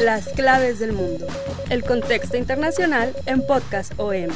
Las claves del mundo. El contexto internacional en Podcast OM.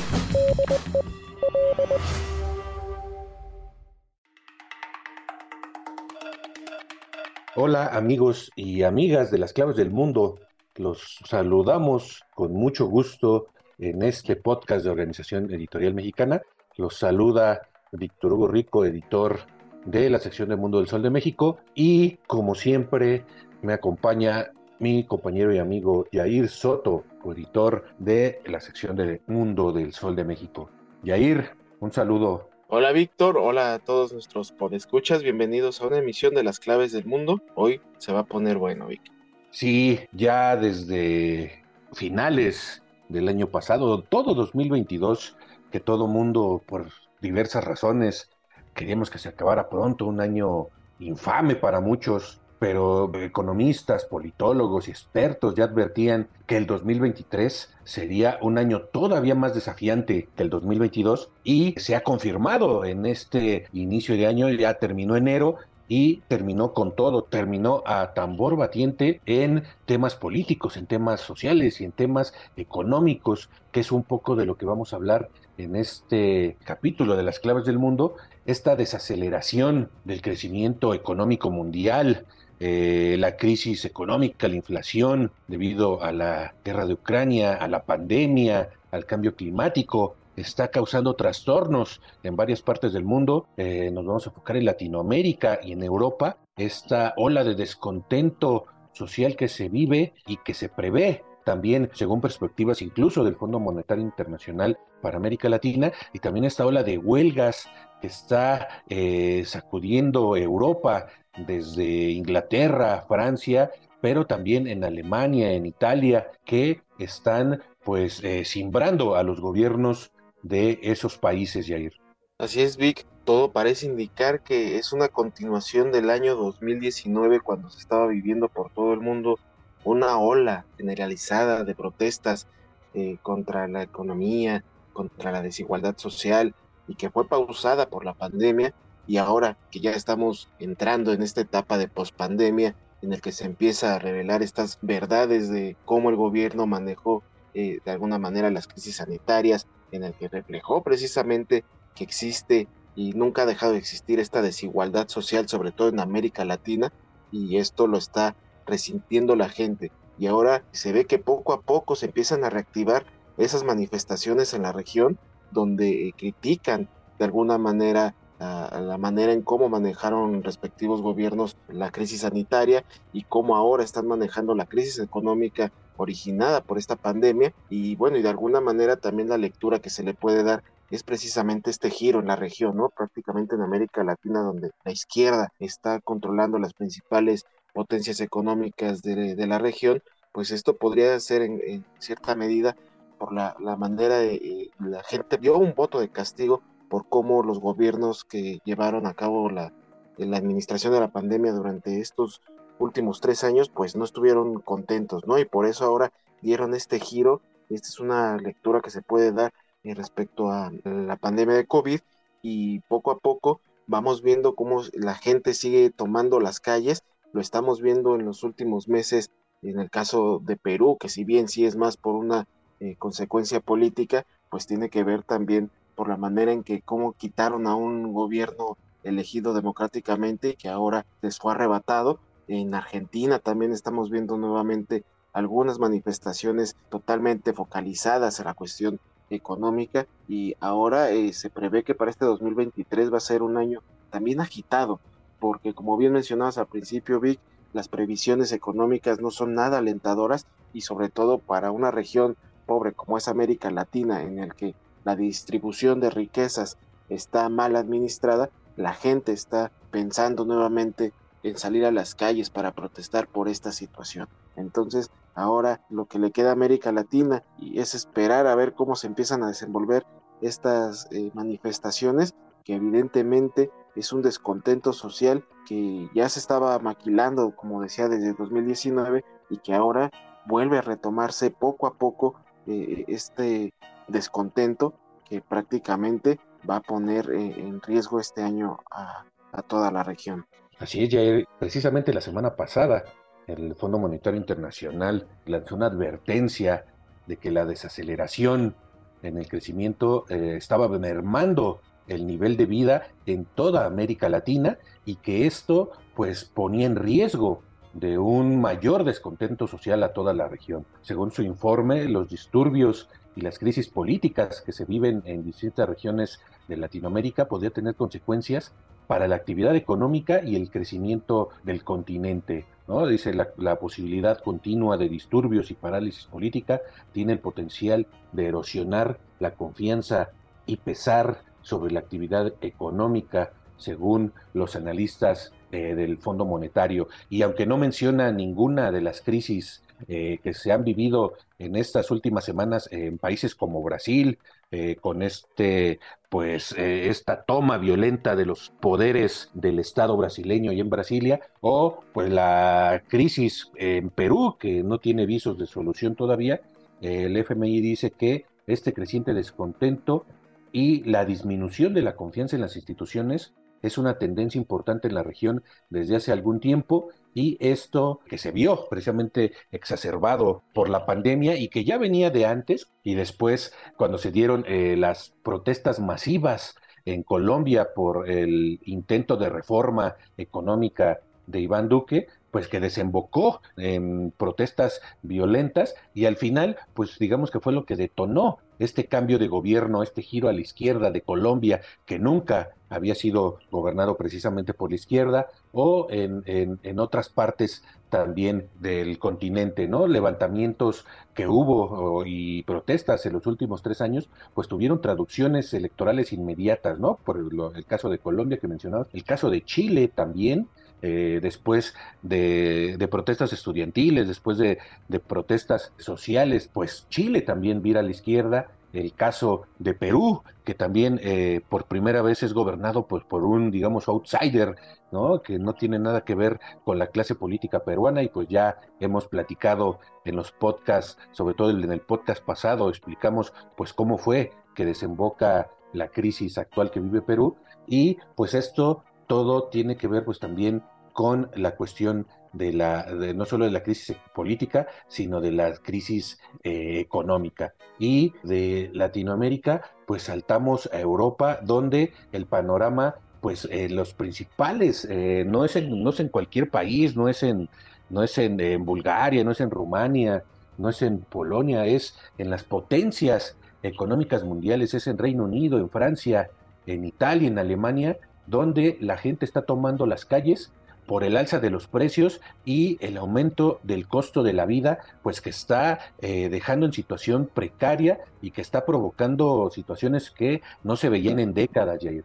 Hola amigos y amigas de las claves del mundo. Los saludamos con mucho gusto en este podcast de Organización Editorial Mexicana. Los saluda Víctor Hugo Rico, editor de la sección de Mundo del Sol de México. Y como siempre me acompaña mi compañero y amigo Yair Soto, editor de la sección de Mundo del Sol de México. Yair, un saludo Hola Víctor, hola a todos nuestros podescuchas, bienvenidos a una emisión de las claves del mundo. Hoy se va a poner bueno, Vic. Sí, ya desde finales del año pasado, todo 2022, que todo mundo por diversas razones queríamos que se acabara pronto, un año infame para muchos, pero economistas, politólogos y expertos ya advertían que el 2023 sería un año todavía más desafiante que el 2022 y se ha confirmado en este inicio de año, ya terminó enero y terminó con todo, terminó a tambor batiente en temas políticos, en temas sociales y en temas económicos, que es un poco de lo que vamos a hablar en este capítulo de las claves del mundo, esta desaceleración del crecimiento económico mundial, eh, la crisis económica, la inflación debido a la guerra de Ucrania, a la pandemia, al cambio climático, está causando trastornos en varias partes del mundo. Eh, nos vamos a enfocar en Latinoamérica y en Europa. Esta ola de descontento social que se vive y que se prevé también según perspectivas incluso del Fondo Monetario Internacional para América Latina y también esta ola de huelgas que está eh, sacudiendo Europa desde Inglaterra, Francia, pero también en Alemania, en Italia, que están pues eh, simbrando a los gobiernos de esos países, Jair. Así es, Vic. Todo parece indicar que es una continuación del año 2019 cuando se estaba viviendo por todo el mundo una ola generalizada de protestas eh, contra la economía, contra la desigualdad social y que fue pausada por la pandemia y ahora que ya estamos entrando en esta etapa de pospandemia en el que se empieza a revelar estas verdades de cómo el gobierno manejó eh, de alguna manera las crisis sanitarias, en el que reflejó precisamente que existe y nunca ha dejado de existir esta desigualdad social, sobre todo en América Latina, y esto lo está resintiendo la gente. Y ahora se ve que poco a poco se empiezan a reactivar esas manifestaciones en la región donde eh, critican de alguna manera la manera en cómo manejaron respectivos gobiernos la crisis sanitaria y cómo ahora están manejando la crisis económica originada por esta pandemia y bueno y de alguna manera también la lectura que se le puede dar es precisamente este giro en la región, ¿no? Prácticamente en América Latina donde la izquierda está controlando las principales potencias económicas de, la región, pues esto podría ser en, cierta medida por la, manera de eh, la gente dio un voto de castigo por cómo los gobiernos que llevaron a cabo la, la administración de la pandemia durante estos últimos tres años, pues no estuvieron contentos, ¿no? Y por eso ahora dieron este giro. Esta es una lectura que se puede dar eh, respecto a la pandemia de COVID y poco a poco vamos viendo cómo la gente sigue tomando las calles. Lo estamos viendo en los últimos meses en el caso de Perú, que si bien sí es más por una eh, consecuencia política, pues tiene que ver también por la manera en que cómo quitaron a un gobierno elegido democráticamente que ahora les fue arrebatado. En Argentina también estamos viendo nuevamente algunas manifestaciones totalmente focalizadas en la cuestión económica y ahora eh, se prevé que para este 2023 va a ser un año también agitado porque como bien mencionabas al principio Vic, las previsiones económicas no son nada alentadoras y sobre todo para una región pobre como es América Latina en el que la distribución de riquezas está mal administrada, la gente está pensando nuevamente en salir a las calles para protestar por esta situación. Entonces, ahora lo que le queda a América Latina es esperar a ver cómo se empiezan a desenvolver estas eh, manifestaciones, que evidentemente es un descontento social que ya se estaba maquilando, como decía, desde 2019 y que ahora vuelve a retomarse poco a poco eh, este descontento que prácticamente va a poner eh, en riesgo este año a, toda la región. Así es, ya precisamente la semana pasada el Fondo Monetario Internacional lanzó una advertencia de que la desaceleración en el crecimiento eh, estaba mermando el nivel de vida en toda América Latina y que esto pues ponía en riesgo de un mayor descontento social a toda la región. Según su informe, los disturbios y las crisis políticas que se viven en distintas regiones de Latinoamérica podría tener consecuencias para la actividad económica y el crecimiento del continente. ¿no? Dice la, la, posibilidad continua de disturbios y parálisis política tiene el potencial de erosionar la confianza y pesar sobre la actividad económica según los analistas eh, del Fondo Monetario. Y aunque no menciona ninguna de las crisis eh, que se han vivido en estas últimas semanas en países como Brasil, eh, con este, pues, esta toma violenta de los poderes del Estado brasileño y en Brasilia, o pues la crisis en Perú, que no tiene visos de solución todavía, el FMI dice que este creciente descontento y la disminución de la confianza en las instituciones es una tendencia importante en la región desde hace algún tiempo y esto que se vio precisamente exacerbado por la pandemia y que ya venía de antes y después cuando se dieron eh, las protestas masivas en Colombia por el intento de reforma económica de Iván Duque, pues que desembocó en protestas violentas y al final, pues digamos que fue lo que detonó este cambio de gobierno, este giro a la izquierda de Colombia, que nunca había sido gobernado precisamente por la izquierda, o en, en, otras partes también del continente, ¿no? Levantamientos que hubo y protestas en los últimos tres años, pues tuvieron traducciones electorales inmediatas, ¿no? Por el, caso de Colombia que mencionaba, el caso de Chile también, eh, después de, protestas estudiantiles, después de, protestas sociales, pues Chile también vira a la izquierda, el caso de Perú, que también eh, por primera vez es gobernado pues, por un, digamos, outsider, ¿no? que no tiene nada que ver con la clase política peruana. Y pues ya hemos platicado en los podcasts, sobre todo en el podcast pasado, explicamos pues cómo fue que desemboca la crisis actual que vive Perú. Y pues esto todo tiene que ver pues también con la cuestión de la no solo de la crisis política, sino de la crisis eh, económica. Y de Latinoamérica, pues saltamos a Europa, donde el panorama, pues eh, los principales, eh, no, es en, no es en cualquier país, no es en, no es en Bulgaria, no es en Rumania, no es en Polonia, es en las potencias económicas mundiales, es en Reino Unido, en Francia, en Italia, en Alemania, donde la gente está tomando las calles por el alza de los precios y el aumento del costo de la vida, pues que está eh, dejando en situación precaria y que está provocando situaciones que no se veían en décadas, Jair.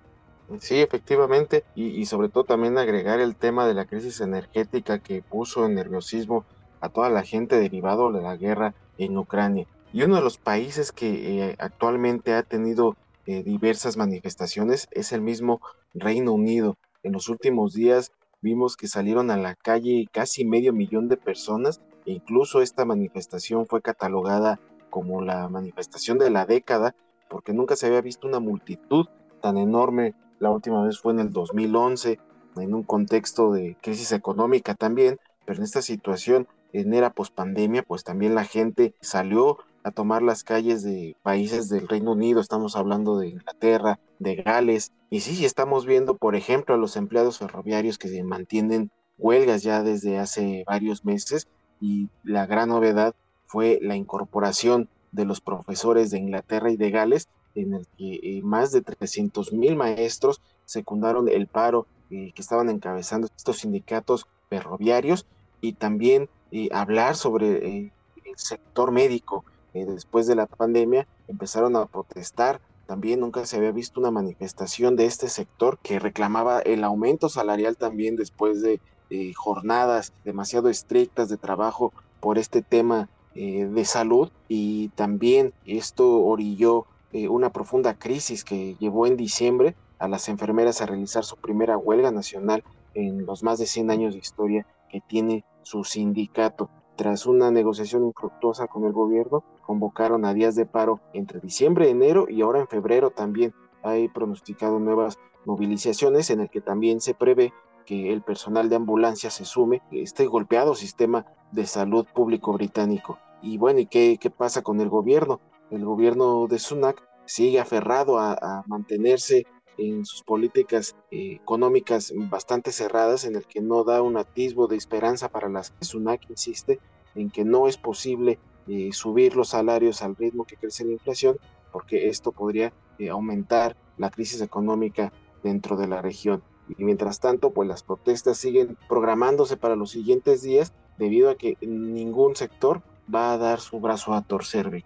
Sí, efectivamente, y, sobre todo también agregar el tema de la crisis energética que puso en nerviosismo a toda la gente derivado de la guerra en Ucrania. Y uno de los países que eh, actualmente ha tenido eh, diversas manifestaciones es el mismo Reino Unido. En los últimos días vimos que salieron a la calle casi medio millón de personas e incluso esta manifestación fue catalogada como la manifestación de la década porque nunca se había visto una multitud tan enorme. La última vez fue en el 2011 en un contexto de crisis económica también, pero en esta situación en era pospandemia, pues también la gente salió a tomar las calles de países del Reino Unido, estamos hablando de Inglaterra, de Gales, y sí, estamos viendo, por ejemplo, a los empleados ferroviarios que se mantienen huelgas ya desde hace varios meses, y la gran novedad fue la incorporación de los profesores de Inglaterra y de Gales, en el que eh, más de 300 mil maestros secundaron el paro eh, que estaban encabezando estos sindicatos ferroviarios y también eh, hablar sobre el sector médico eh, después de la pandemia empezaron a protestar. También nunca se había visto una manifestación de este sector que reclamaba el aumento salarial también después de eh, jornadas demasiado estrictas de trabajo por este tema eh, de salud y también esto orilló una profunda crisis que llevó en diciembre a las enfermeras a realizar su primera huelga nacional en los más de 100 años de historia que tiene su sindicato. Tras una negociación infructuosa con el gobierno, convocaron a días de paro entre diciembre, enero y ahora en febrero también hay pronosticado nuevas movilizaciones en el que también se prevé que el personal de ambulancia se sume este golpeado sistema de salud público británico. Y bueno, ¿y qué, qué pasa con el gobierno? El gobierno de Sunak sigue aferrado a, mantenerse en sus políticas eh, económicas bastante cerradas, en el que no da un atisbo de esperanza para las Sunak insiste en que no es posible eh, subir los salarios al ritmo que crece la inflación, porque esto podría eh, aumentar la crisis económica dentro de la región. Y mientras tanto, pues las protestas siguen programándose para los siguientes días debido a que ningún sector va a dar su brazo a torcer.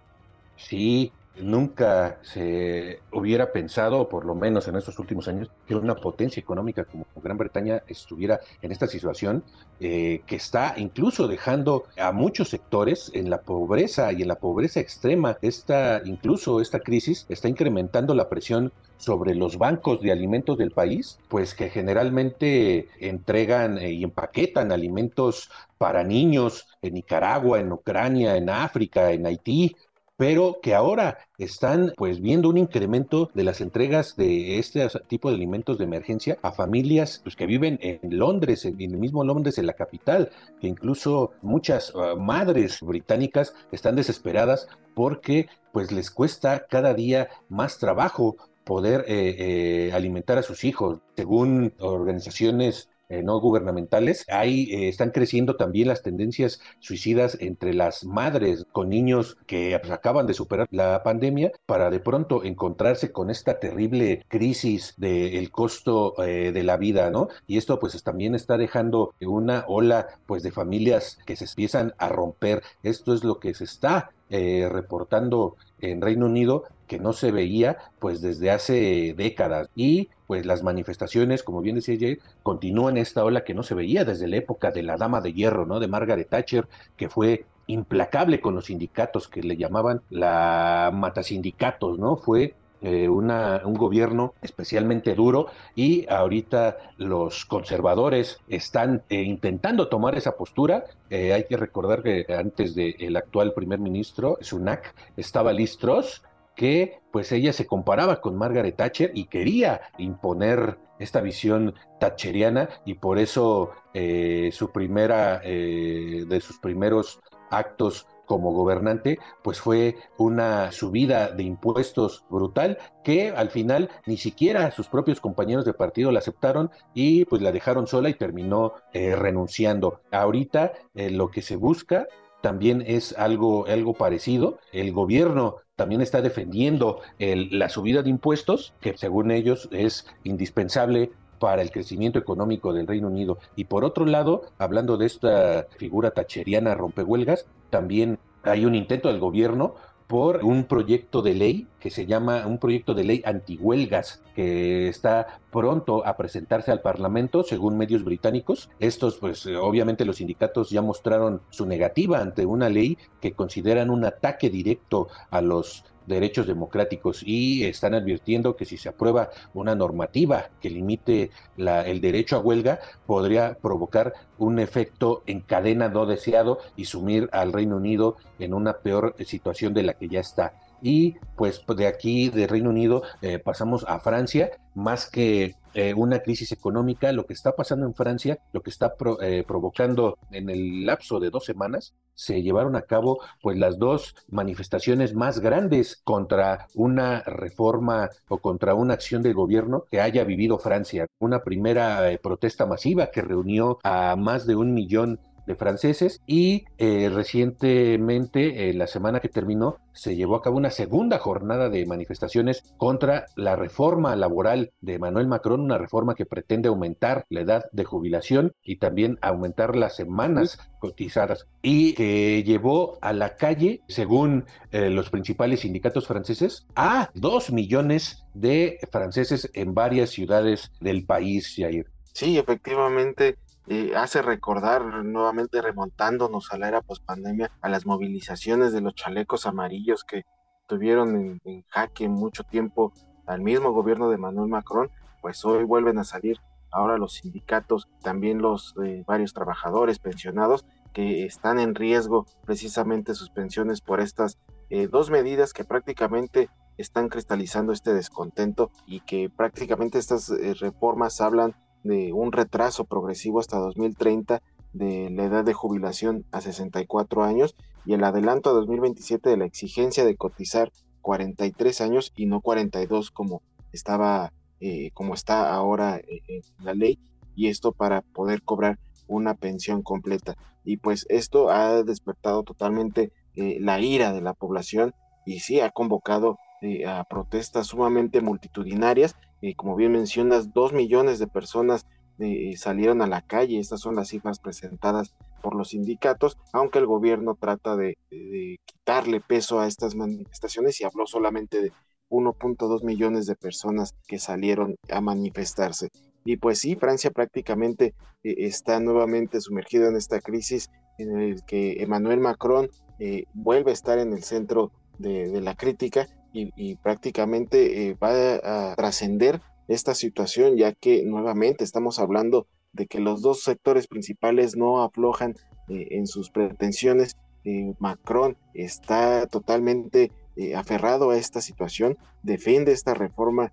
Sí, nunca se hubiera pensado, por lo menos en estos últimos años, que una potencia económica como Gran Bretaña estuviera en esta situación eh, que está incluso dejando a muchos sectores en la pobreza y en la pobreza extrema. Esta, incluso esta crisis está incrementando la presión sobre los bancos de alimentos del país, pues que generalmente entregan eh, y empaquetan alimentos para niños en Nicaragua, en Ucrania, en África, en Haití, pero que ahora están pues viendo un incremento de las entregas de este tipo de alimentos de emergencia a familias pues, que viven en Londres, en el mismo Londres, en la capital, que incluso muchas ah, madres británicas están desesperadas porque pues les cuesta cada día más trabajo poder eh, eh, alimentar a sus hijos. Según organizaciones eh, no gubernamentales, ahí eh, están creciendo también las tendencias suicidas entre las madres con niños que pues, acaban de superar la pandemia para de pronto encontrarse con esta terrible crisis del costo eh, de la vida, ¿no? Y esto pues también está dejando una ola pues de familias que se empiezan a romper. Esto es lo que se está reportando en Reino Unido que no se veía pues desde hace décadas y pues las manifestaciones, como bien decía Jay, continúan esta ola que no se veía desde la época de la Dama de Hierro, ¿no? De Margaret Thatcher, que fue implacable con los sindicatos que le llamaban la matasindicatos, ¿no? Fue eh, una, un gobierno especialmente duro y ahorita los conservadores están eh, intentando tomar esa postura. Eh, hay que recordar que antes del actual primer ministro, Sunak, estaba Liz Truss, que pues ella se comparaba con Margaret Thatcher y quería imponer esta visión thatcheriana y por eso eh, su primera eh, de sus primeros actos como gobernante, pues fue una subida de impuestos brutal que al final ni siquiera sus propios compañeros de partido la aceptaron y pues la dejaron sola y terminó eh, renunciando. Ahorita lo que se busca también es algo, algo parecido. El gobierno también está defendiendo la subida de impuestos, que según ellos es indispensable para el crecimiento económico del Reino Unido. Y por otro lado, hablando de esta figura tacheriana rompehuelgas, también hay un intento del gobierno por un proyecto de ley que se llama un proyecto de ley antihuelgas que está pronto a presentarse al Parlamento, según medios británicos. Estos, pues obviamente los sindicatos ya mostraron su negativa ante una ley que consideran un ataque directo a los derechos democráticos y están advirtiendo que si se aprueba una normativa que limite el derecho a huelga, podría provocar un efecto en cadena no deseado y sumir al Reino Unido en una peor situación de la que ya está. Y pues de aquí, de Reino Unido, eh, pasamos a Francia, más que eh, una crisis económica, lo que está pasando en Francia, lo que está eh, provocando en el lapso de dos semanas, se llevaron a cabo pues las dos manifestaciones más grandes contra una reforma o contra una acción del gobierno que haya vivido Francia. Una primera protesta masiva que reunió a más de un millón de franceses y eh, recientemente, la semana que terminó, se llevó a cabo una segunda jornada de manifestaciones contra la reforma laboral de Emmanuel Macron, una reforma que pretende aumentar la edad de jubilación y también aumentar las semanas cotizadas y que llevó a la calle, según eh, los principales sindicatos franceses, a dos millones de franceses en varias ciudades del país, Jair. Sí, efectivamente, eh, hace recordar nuevamente remontándonos a la era pospandemia a las movilizaciones de los chalecos amarillos que tuvieron en, jaque mucho tiempo al mismo gobierno de Manuel Macron, pues hoy vuelven a salir ahora los sindicatos, también los eh, varios trabajadores pensionados que están en riesgo precisamente sus pensiones por estas eh, dos medidas que prácticamente están cristalizando este descontento y que prácticamente estas reformas hablan de un retraso progresivo hasta 2030 de la edad de jubilación a 64 años y el adelanto a 2027 de la exigencia de cotizar 43 años y no 42 como estaba eh, como está ahora eh, en la ley y esto para poder cobrar una pensión completa. Y pues esto ha despertado totalmente eh, la ira de la población y sí ha convocado a protestas sumamente multitudinarias eh, como bien mencionas, dos millones de personas eh, salieron a la calle. Estas son las cifras presentadas por los sindicatos, aunque el gobierno trata de, quitarle peso a estas manifestaciones y habló solamente de 1.2 millones de personas que salieron a manifestarse. Y pues sí, Francia prácticamente eh, está nuevamente sumergida en esta crisis en el que Emmanuel Macron vuelve a estar en el centro de la crítica y, prácticamente eh, va a trascender esta situación, ya que nuevamente estamos hablando de que los dos sectores principales no aflojan eh, en sus pretensiones. Eh, Macron está totalmente aferrado a esta situación, defiende esta reforma,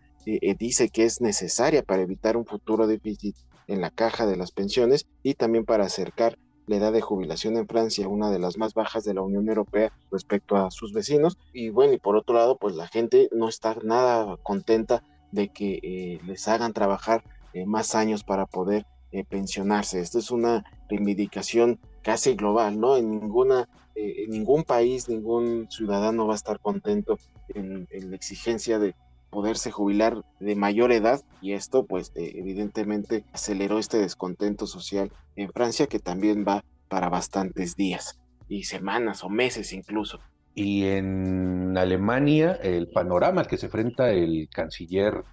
dice que es necesaria para evitar un futuro déficit en la caja de las pensiones y también para acercar la edad de jubilación en Francia, una de las más bajas de la Unión Europea respecto a sus vecinos. Y bueno, y por otro lado, pues la gente no está nada contenta de que eh, les hagan trabajar eh, más años para poder eh, pensionarse. Esto es una reivindicación casi global, ¿no? En ninguna, en ningún país, ningún ciudadano va a estar contento en la exigencia de poderse jubilar de mayor edad y esto pues eh, evidentemente aceleró este descontento social en Francia que también va para bastantes días y semanas o meses incluso. Y en Alemania el panorama al que se enfrenta el canciller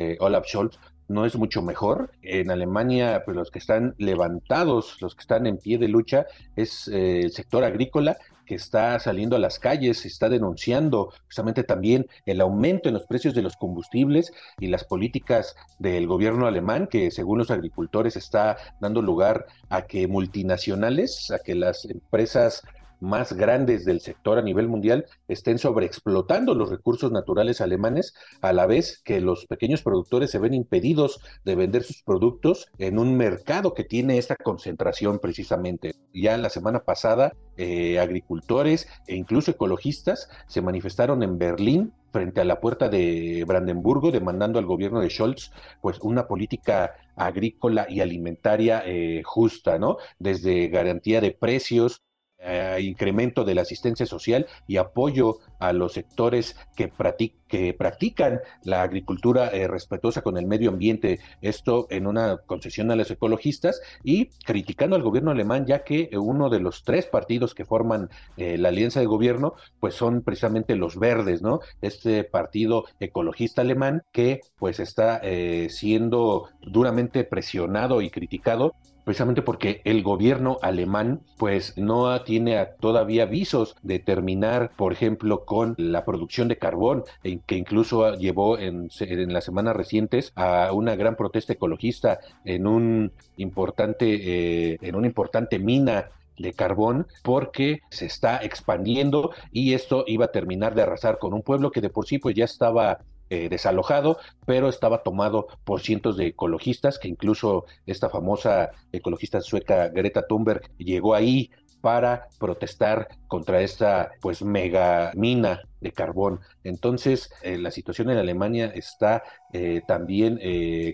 eh, Olaf Scholz no es mucho mejor. En Alemania, pues los que están levantados, los que están en pie de lucha, es eh, el sector agrícola que está saliendo a las calles, está denunciando justamente también el aumento en los precios de los combustibles y las políticas del gobierno alemán, que según los agricultores está dando lugar a que multinacionales, a que las empresas más grandes del sector a nivel mundial estén sobreexplotando los recursos naturales alemanes, a la vez que los pequeños productores se ven impedidos de vender sus productos en un mercado que tiene esta concentración precisamente. Ya la semana pasada, eh, agricultores e incluso ecologistas se manifestaron en Berlín frente a la puerta de Brandenburgo, demandando al gobierno de Scholz, pues una política agrícola y alimentaria eh, justa, ¿no? Desde garantía de precios, eh, incremento de la asistencia social y apoyo a los sectores que, que practican la agricultura eh, respetuosa con el medio ambiente, esto en una concesión a los ecologistas y criticando al gobierno alemán, ya que uno de los tres partidos que forman eh, la alianza de gobierno, pues son precisamente los verdes, ¿no? Este partido ecologista alemán que pues está siendo duramente presionado y criticado precisamente porque el gobierno alemán pues no tiene todavía visos de terminar, por ejemplo, con la producción de carbón, que incluso llevó en, en las semanas recientes a una gran protesta ecologista en un importante, eh, en una importante mina de carbón porque se está expandiendo y esto iba a terminar de arrasar con un pueblo que de por sí pues ya estaba eh, desalojado, pero estaba tomado por cientos de ecologistas, que incluso esta famosa ecologista sueca Greta Thunberg llegó ahí para protestar contra esta pues mega mina de carbón. Entonces, eh, la situación en Alemania está eh, también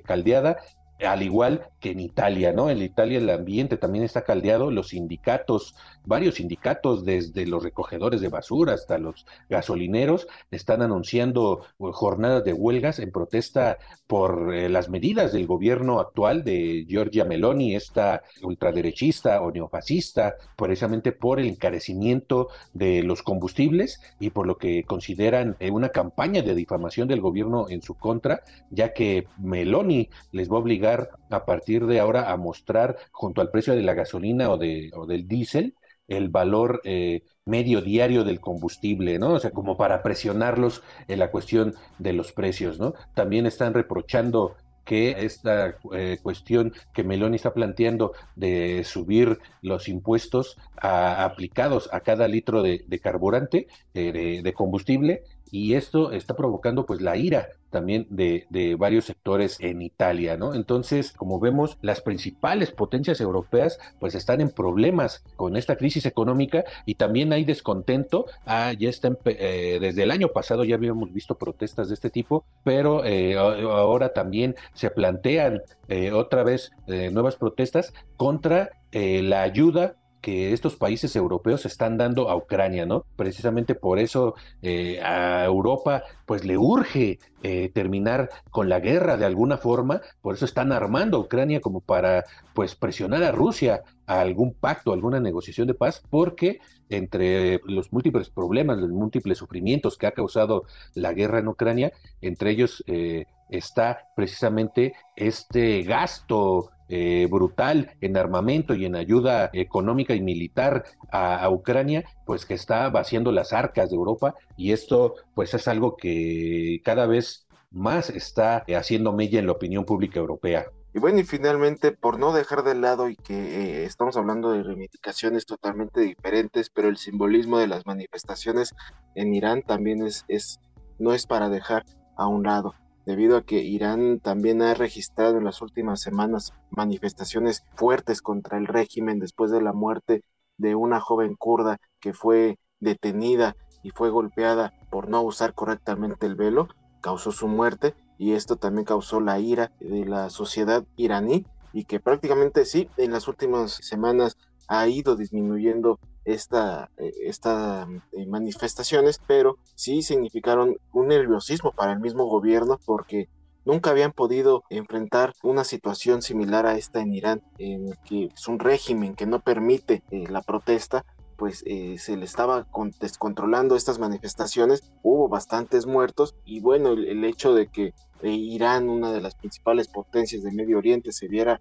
caldeada al igual que en Italia, ¿no? En Italia el ambiente también está caldeado, los sindicatos, varios sindicatos, desde los recogedores de basura hasta los gasolineros, están anunciando uh, jornadas de huelgas en protesta por eh, las medidas del gobierno actual de Giorgia Meloni, esta ultraderechista o neofascista, precisamente por el encarecimiento de los combustibles y por lo que consideran eh, una campaña de difamación del gobierno en su contra, ya que Meloni les va a obligar a partir de ahora a mostrar junto al precio de la gasolina o, de, o del diésel el valor eh, medio diario del combustible, ¿no? O sea, como para presionarlos en la cuestión de los precios, ¿no? También están reprochando que esta eh, cuestión que Meloni está planteando de subir los impuestos aplicados a cada litro de, carburante, eh, de, combustible, y esto está provocando pues la ira también de, varios sectores en Italia, ¿no? Entonces, como vemos, las principales potencias europeas pues están en problemas con esta crisis económica y también hay descontento. Ah, ya está eh, desde el año pasado ya habíamos visto protestas de este tipo, pero eh, ahora también se plantean eh, otra vez nuevas protestas contra la ayuda que estos países europeos están dando a Ucrania, ¿no? Precisamente por eso eh, a Europa pues le urge eh, terminar con la guerra de alguna forma, por eso están armando a Ucrania como para pues presionar a Rusia a algún pacto, alguna negociación de paz, porque entre los múltiples problemas, los múltiples sufrimientos que ha causado la guerra en Ucrania, entre ellos eh, está precisamente este gasto eh, brutal en armamento y en ayuda económica y militar a, Ucrania, pues que está vaciando las arcas de Europa y esto pues es algo que cada vez más está haciendo mella en la opinión pública europea. Y bueno, y finalmente, por no dejar de lado y que eh, estamos hablando de reivindicaciones totalmente diferentes, pero el simbolismo de las manifestaciones en Irán también es, es no es para dejar a un lado debido a que Irán también ha registrado en las últimas semanas manifestaciones fuertes contra el régimen después de la muerte de una joven kurda que fue detenida y fue golpeada por no usar correctamente el velo, causó su muerte y esto también causó la ira de la sociedad iraní y que prácticamente sí, en las últimas semanas ha ido disminuyendo esta, eh, esta eh, manifestaciones, pero sí significaron un nerviosismo para el mismo gobierno porque nunca habían podido enfrentar una situación similar a esta en Irán, en que es un régimen que no permite eh, la protesta, pues se le estaba descontrolando estas manifestaciones, hubo bastantes muertos y bueno, el, hecho de que Irán, una de las principales potencias del Medio Oriente, se viera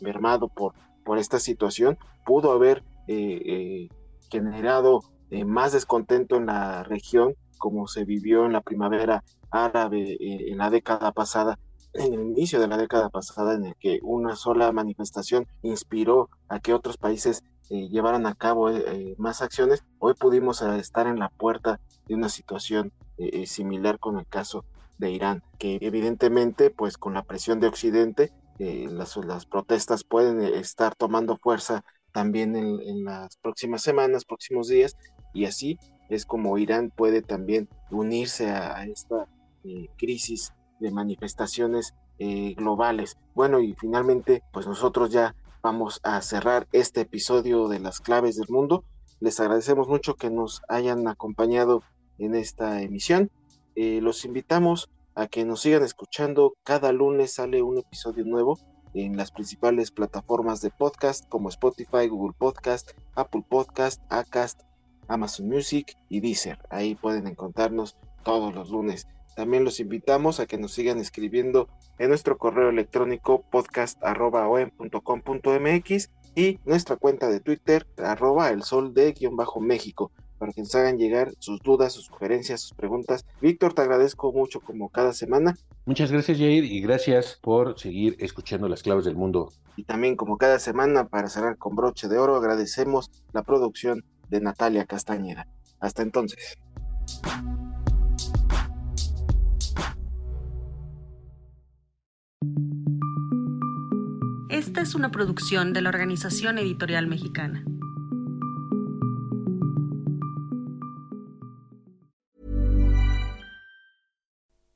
mermado por, por esta situación, pudo haber eh, eh, generado eh, más descontento en la región, como se vivió en la primavera árabe en la década pasada, en el inicio de la década pasada, en el que una sola manifestación inspiró a que otros países llevaran a cabo más acciones, hoy pudimos estar en la puerta de una situación similar con el caso de Irán, que evidentemente, pues con la presión de Occidente, las, las, protestas pueden estar tomando fuerza también en, las próximas semanas, próximos días, y así es como Irán puede también unirse a, esta eh, crisis de manifestaciones eh, globales. Bueno, y finalmente, pues nosotros ya vamos a cerrar este episodio de las claves del mundo. Les agradecemos mucho que nos hayan acompañado en esta emisión. Eh, los invitamos a que nos sigan escuchando. Cada lunes sale un episodio nuevo en las principales plataformas de podcast como Spotify, Google Podcast, Apple Podcast, Acast, Amazon Music y Deezer. Ahí pueden encontrarnos todos los lunes. También los invitamos a que nos sigan escribiendo en nuestro correo electrónico podcast.com.mx y nuestra cuenta de Twitter arroba el sol de guion bajo México para que nos hagan llegar sus dudas, sus sugerencias, sus preguntas. Víctor, te agradezco mucho como cada semana. Muchas gracias, Jair, y gracias por seguir escuchando las claves del mundo. Y también como cada semana, para cerrar con broche de oro, agradecemos la producción de Natalia Castañeda. Hasta entonces. Esta es una producción de la Organización Editorial Mexicana.